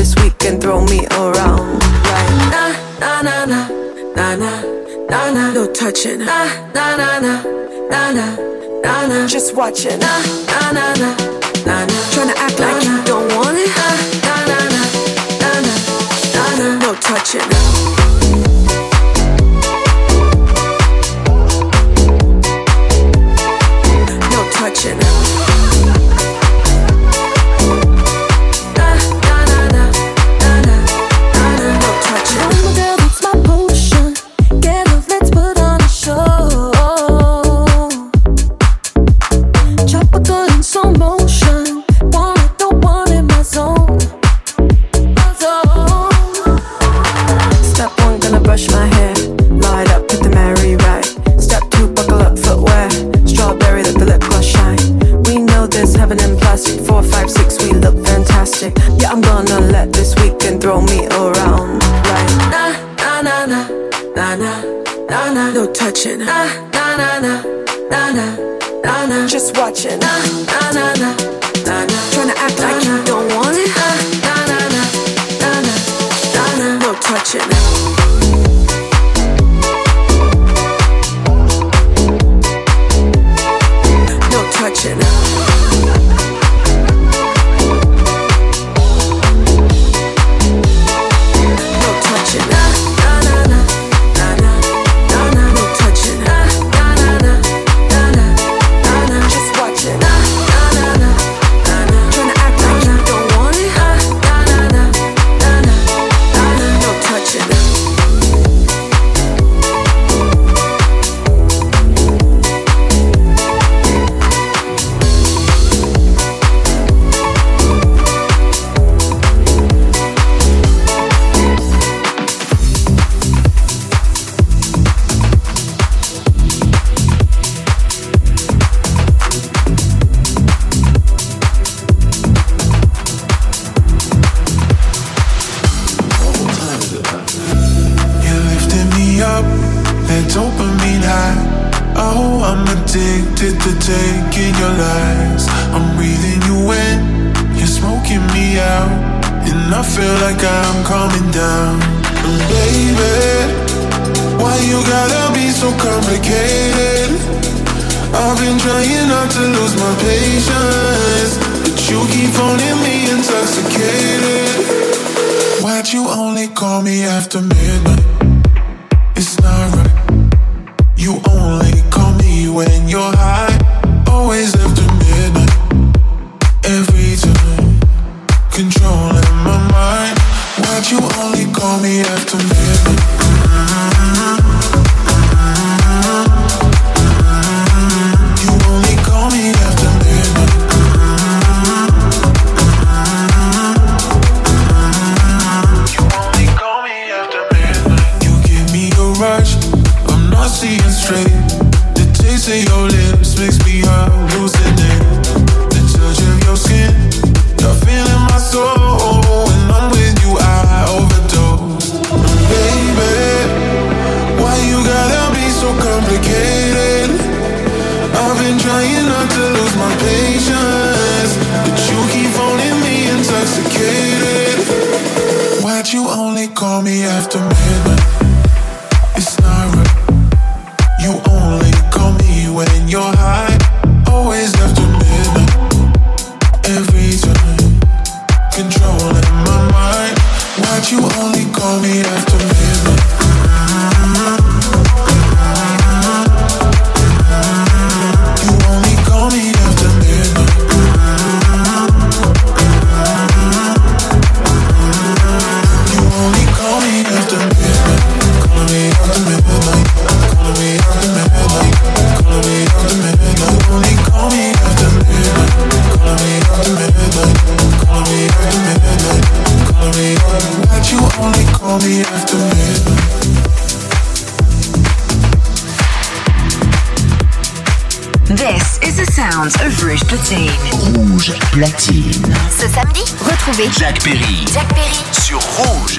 this week and throw me around. Like, nah, nah, nah, nah, nah, nah, nah, nah. No touching. Nah, nah, nah, nah, nah, nah, nah, nah. Just watching. Nah, nah, nah, nah, nah, nah. Trying to act nah, like nah. you don't want it. Nah, nah, nah, nah, nah, nah, nah. No touching. Nah. brush my hair. but you keep me intoxicated. Why'd you only call me after me? sounds of Rouge Platine. Rouge Platine. Ce samedi, retrouvez Jack Perry. Jack Perry. Sur Rouge.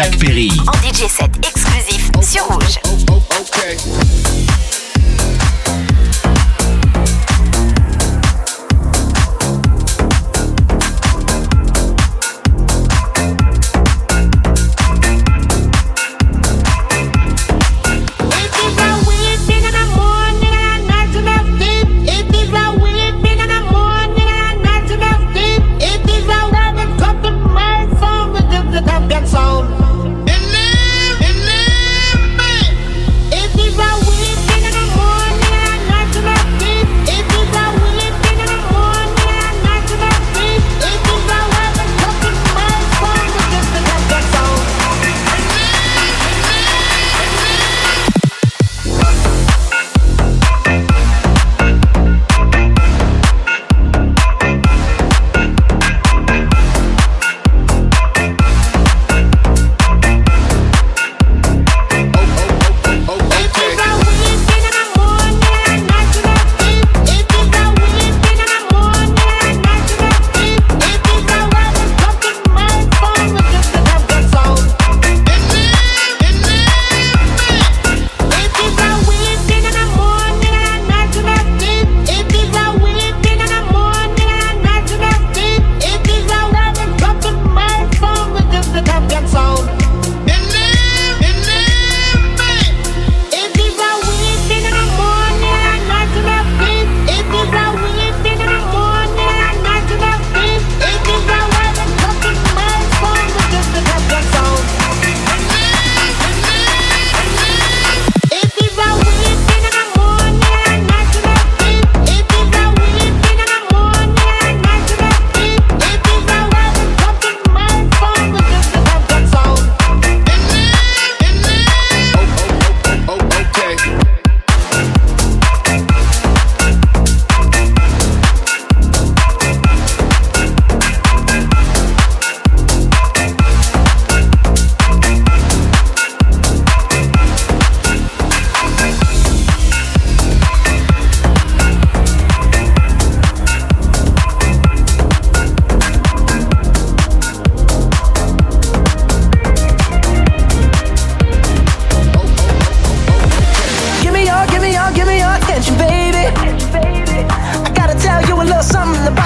Jacques Perry.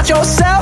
yourself.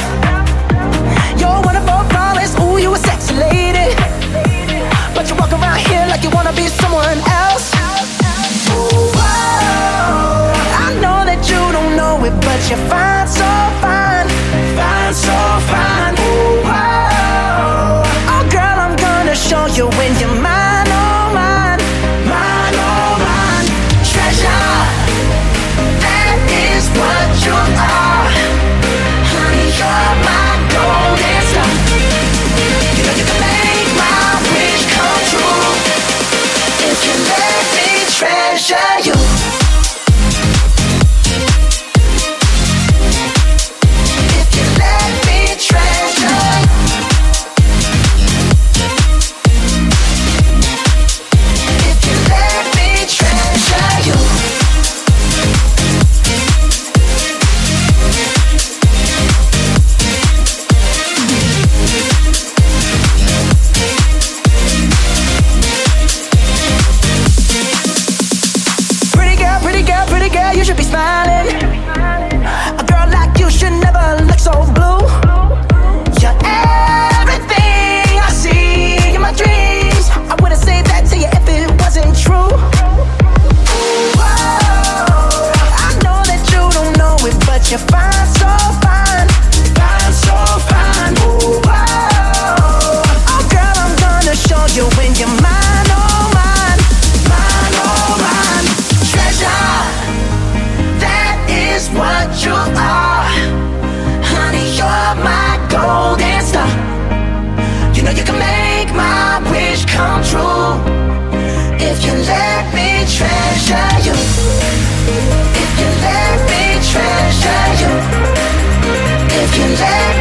If you let me treasure you. If you let me treasure you. If you let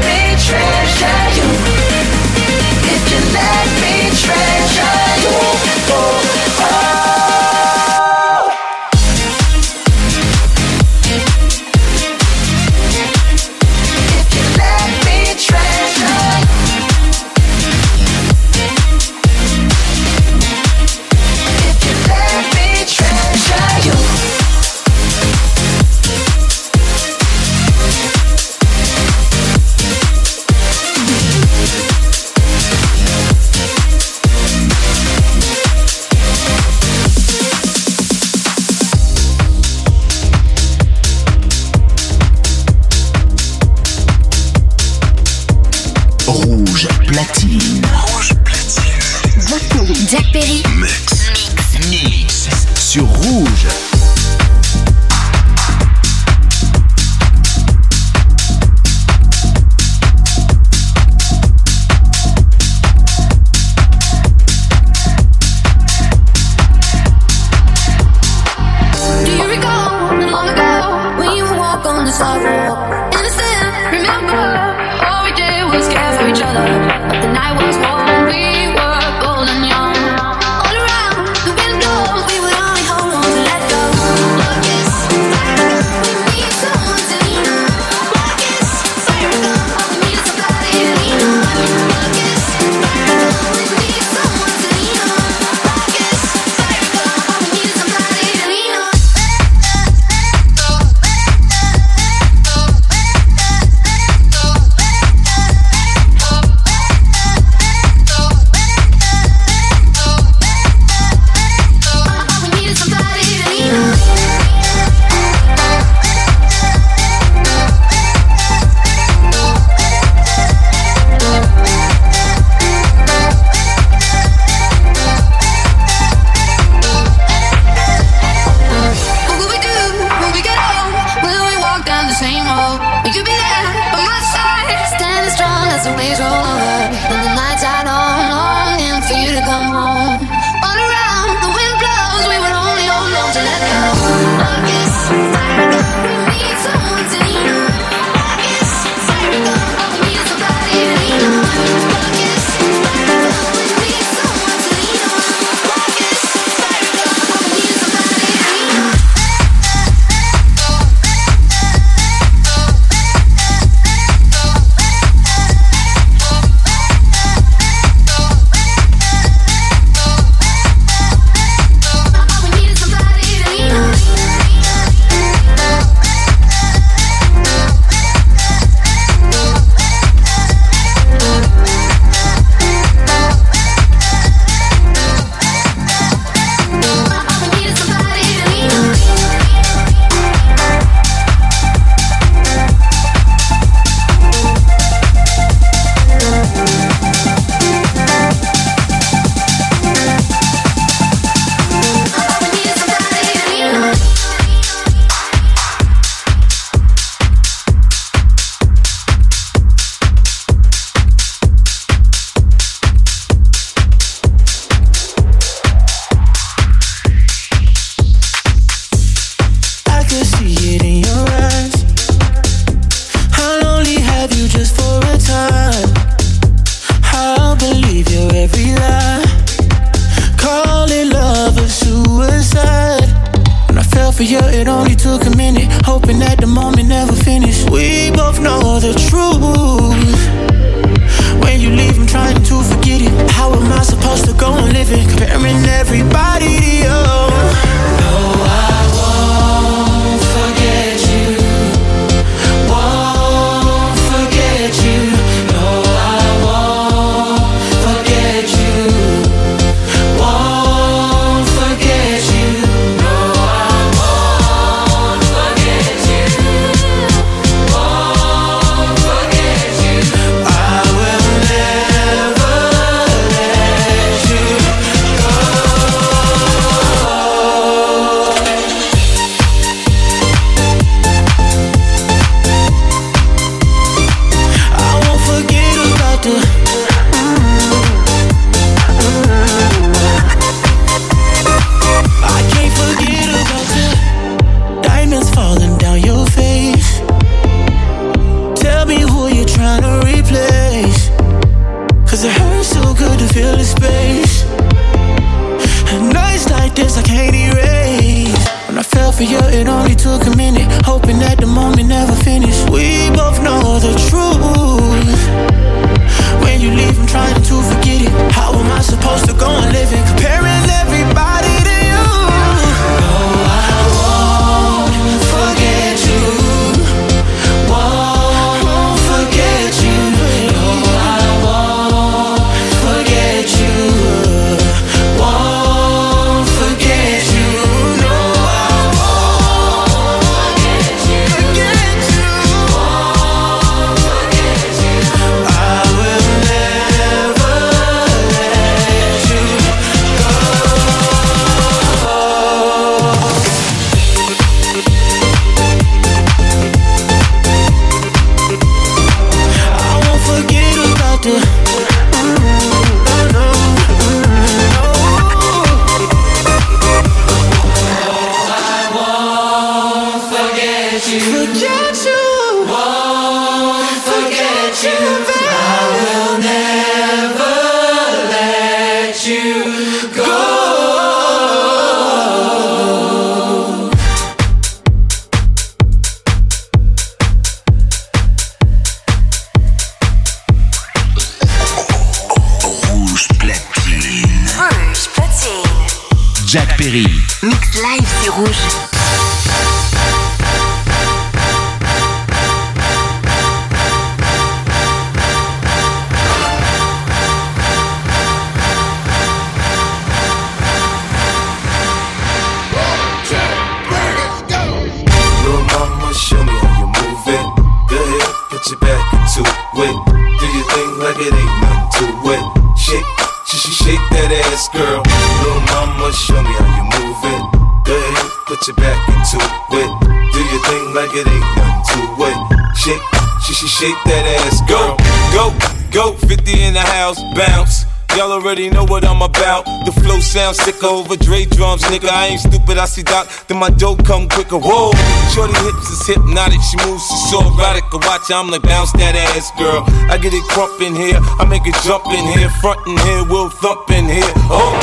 about. The flow sounds sicker over Dre drums, nigga. I ain't stupid, I see Doc, then my dough come quicker. Whoa, shorty hips is hypnotic, she moves, she's so erotic. I watch, her, I'm like, bounce that ass, girl. I get it crump in here, I make it jump in here, front in here, we'll thump in here. Oh,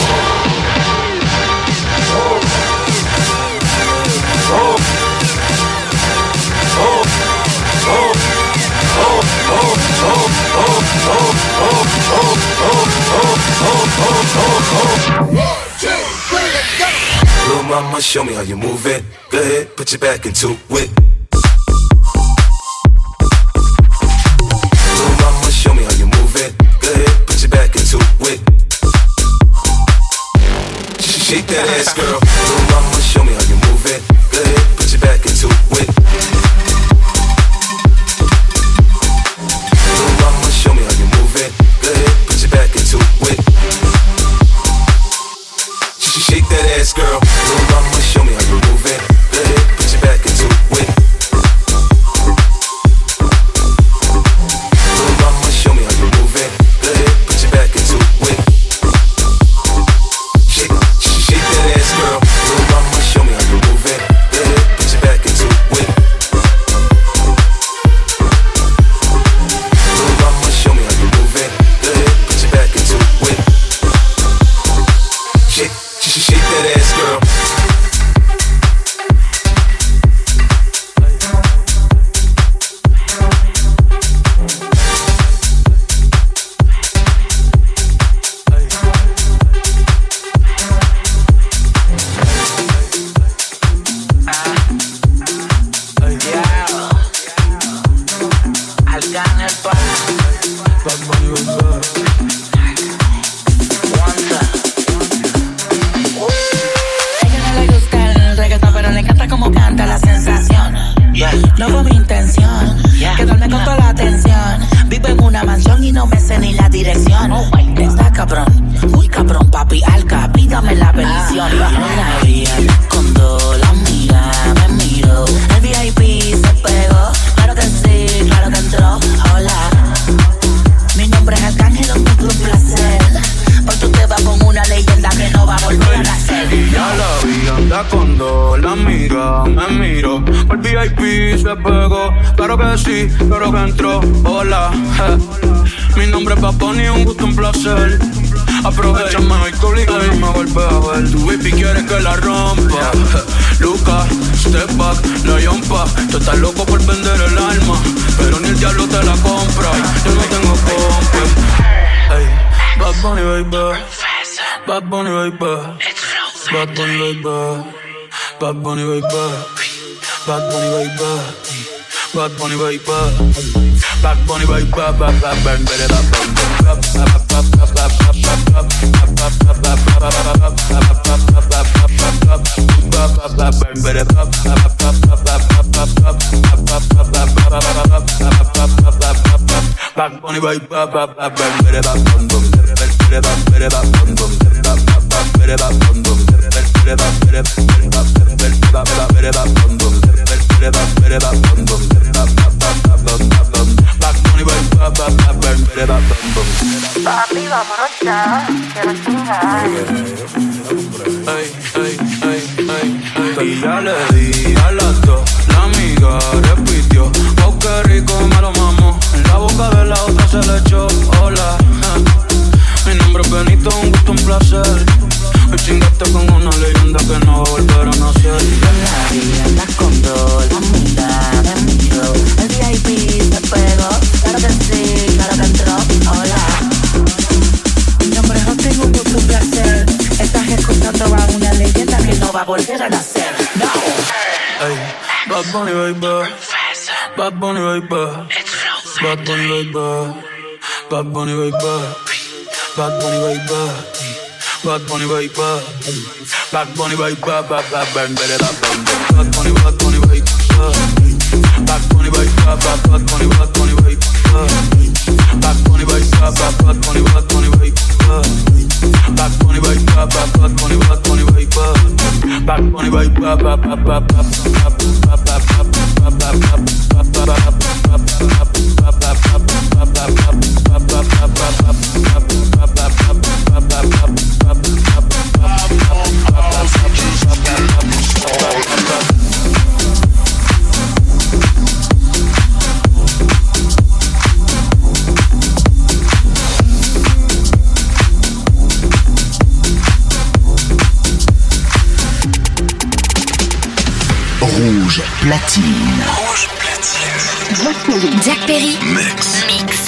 oh, oh, oh. oh. oh. Mama, show me how you move it. Go ahead, put your back into it. Mama, show me how you move it. Go ahead, put your back into it. Shake that ass, girl. Bad Bunny right back. Bad Bunny right back. Bad Bunny right back. Bad Bunny right back. Bad bad bang back, bad bang back, Bad bad bad bad bad bam, bunny. Papi, vámonos ya, quiero chingar. Ay, ay, ay, ay, ay, ay. Bad Bunny, baby. Bad Bunny, baby. Bad Bunny, baby. Bad Bunny, baby. Bad Bad Bad Bad Bad Bunny, Bad Bunny, baby. Bad Bunny, baby. Bad Bad Bunny, Bad Bunny, baby. Bad Bunny, baby. Bad Bad Bunny, Bad Bunny, baby. Bad Bunny, baby. Bad Bad Bunny, Bad Bunny, baby. Bad Bunny, baby. Bad Bad Bad Bad Bad Bad Bad Bad Rouge platine. Rouge platine. Jack Perry. Mix. Mix.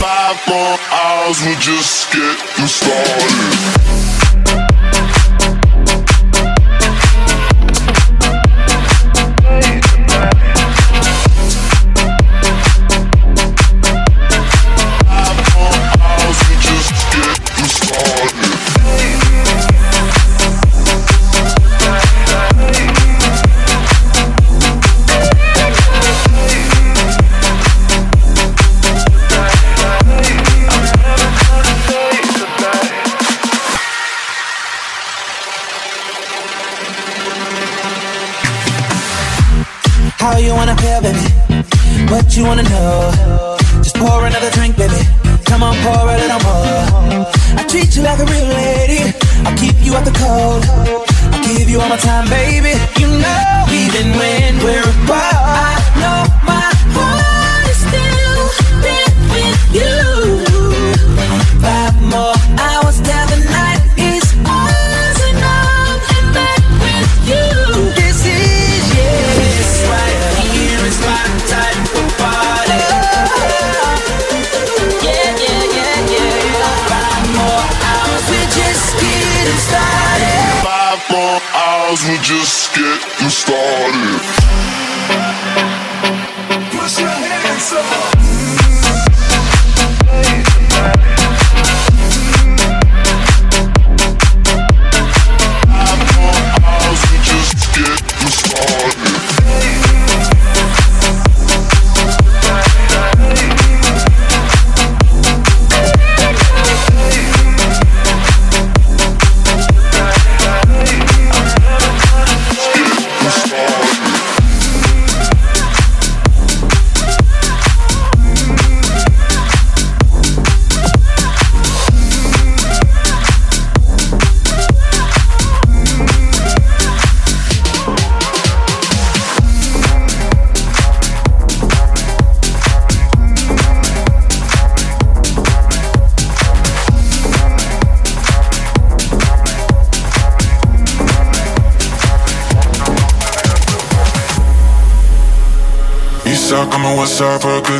Five more hours, we're just getting started. You wanna know? Just pour another drink, baby. Come on, pour a little more. I treat you like a real lady. I'll keep you out the cold. I'll give you all my time, baby. More hours, we're just getting started. Put your hands up.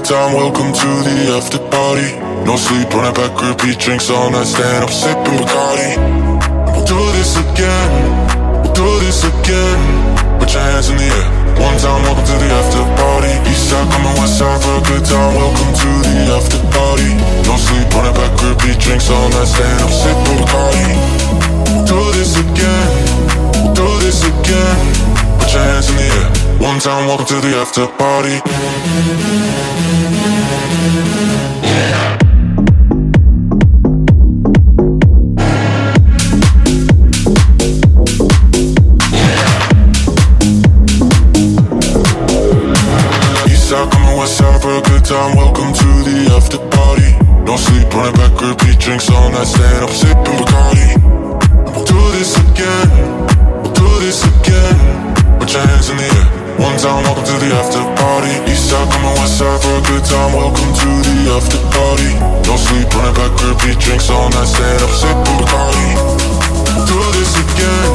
Time. Welcome to the after party. No sleep on a back repeat drinks all night. Stand up sipping Bacardi. We'll do this again. We'll do this again. Put your hands in the air. One time, welcome to the after party. East side coming west side for a good time. Welcome to the after party. No sleep on a back repeat drinks all night. Stand up sipping Bacardi. We'll do this again. We'll do this again. Put your hands in the air. One time, welcome to the after party. time, welcome to the after party. Sleep, running back, repeat drinks all night, stand up, sipping Bacardi. We'll do this again, we'll do this again. Put your hands in the air. One time, welcome to the after party. East side, come on, west side for a good time. Welcome to the after party. No sleep, running back, repeat drinks all night. Stand up, sip Bacardi. Do this again,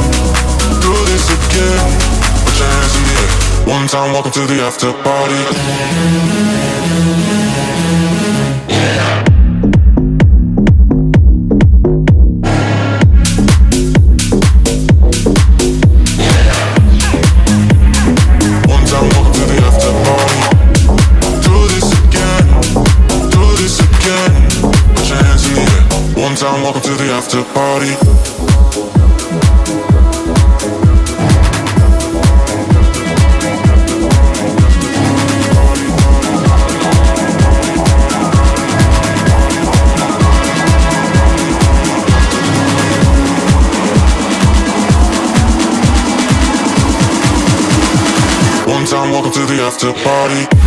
do this again. Put your hands in the air. One time, welcome to the after party. Yeah. to party.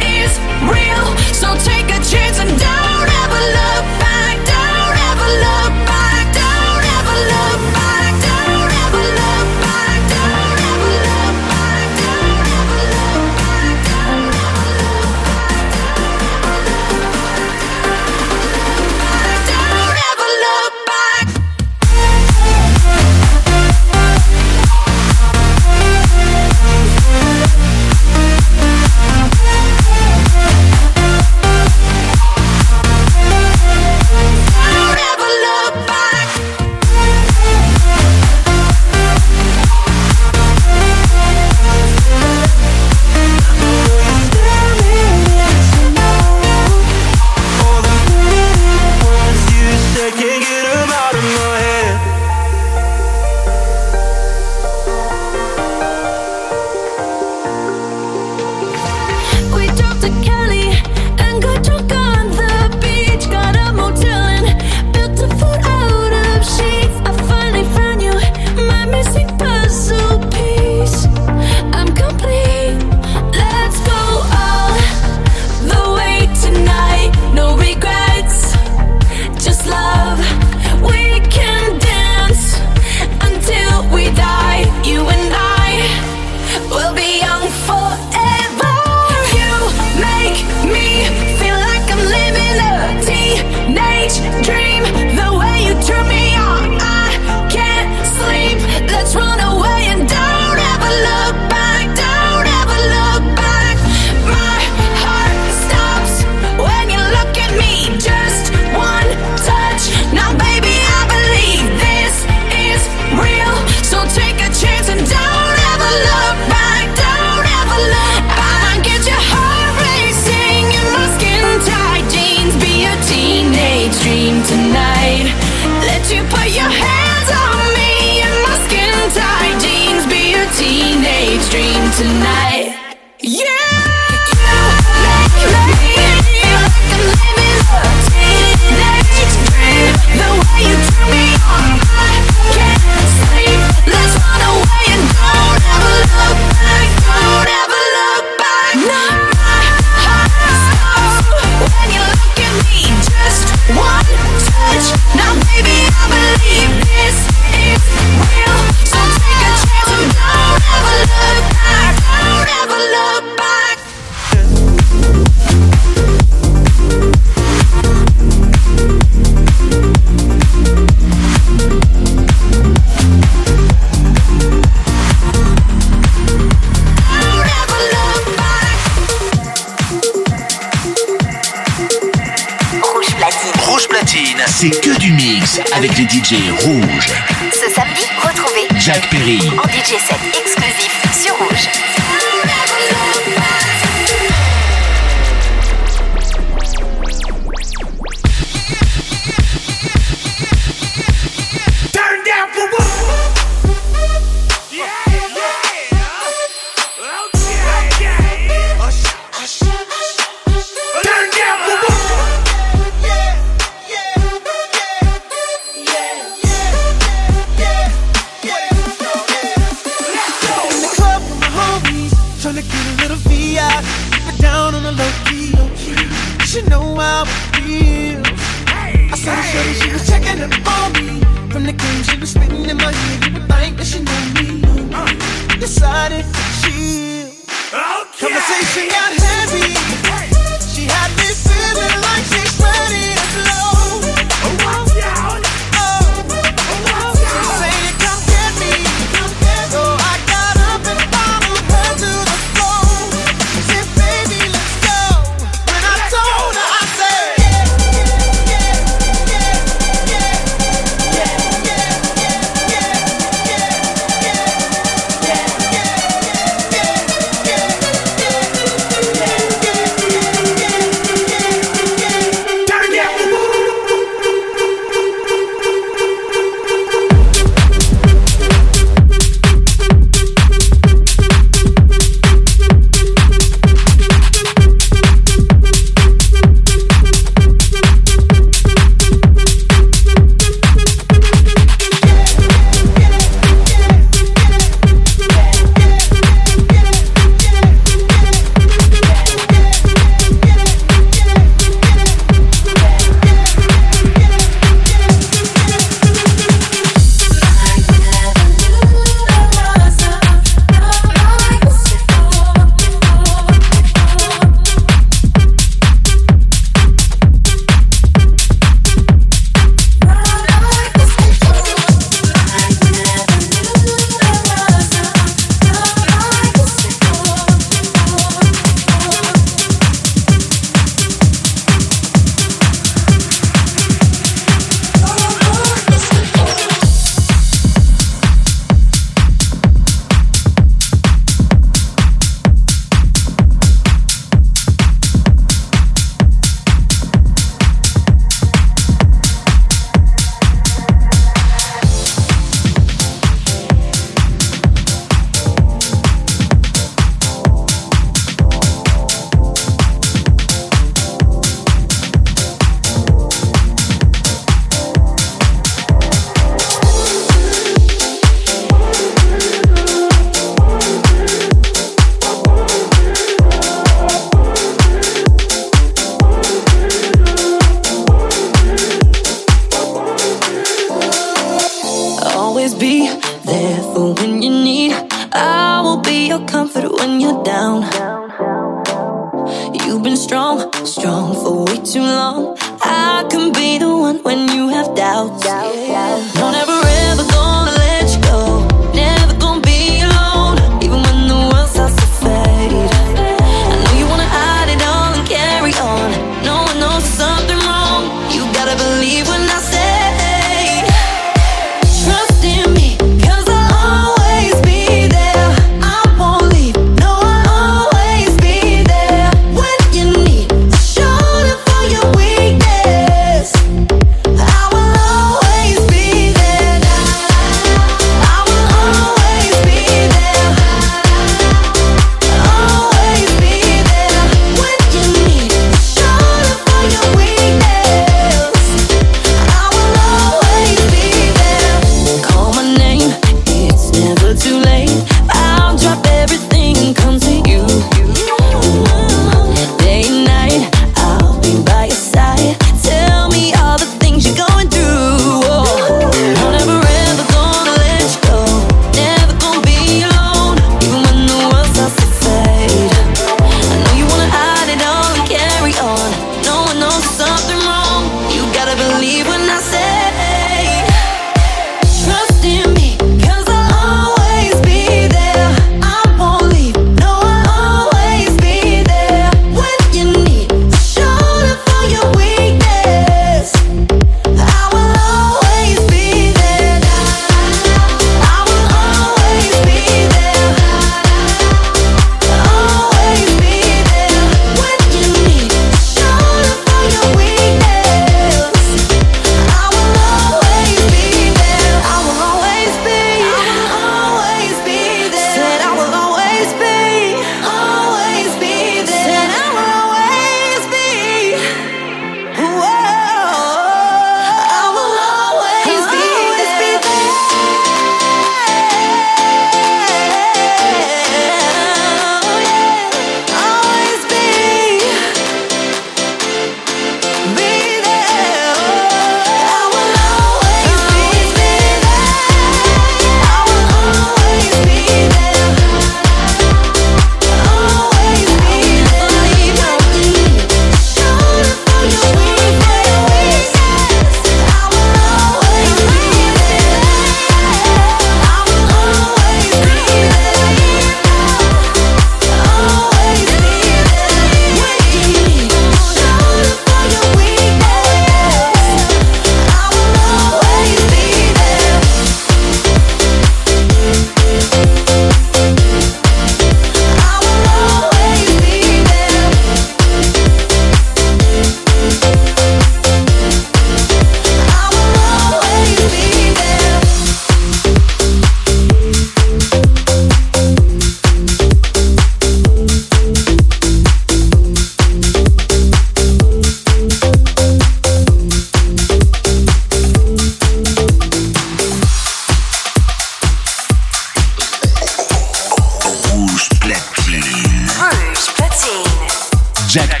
Thank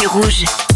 you.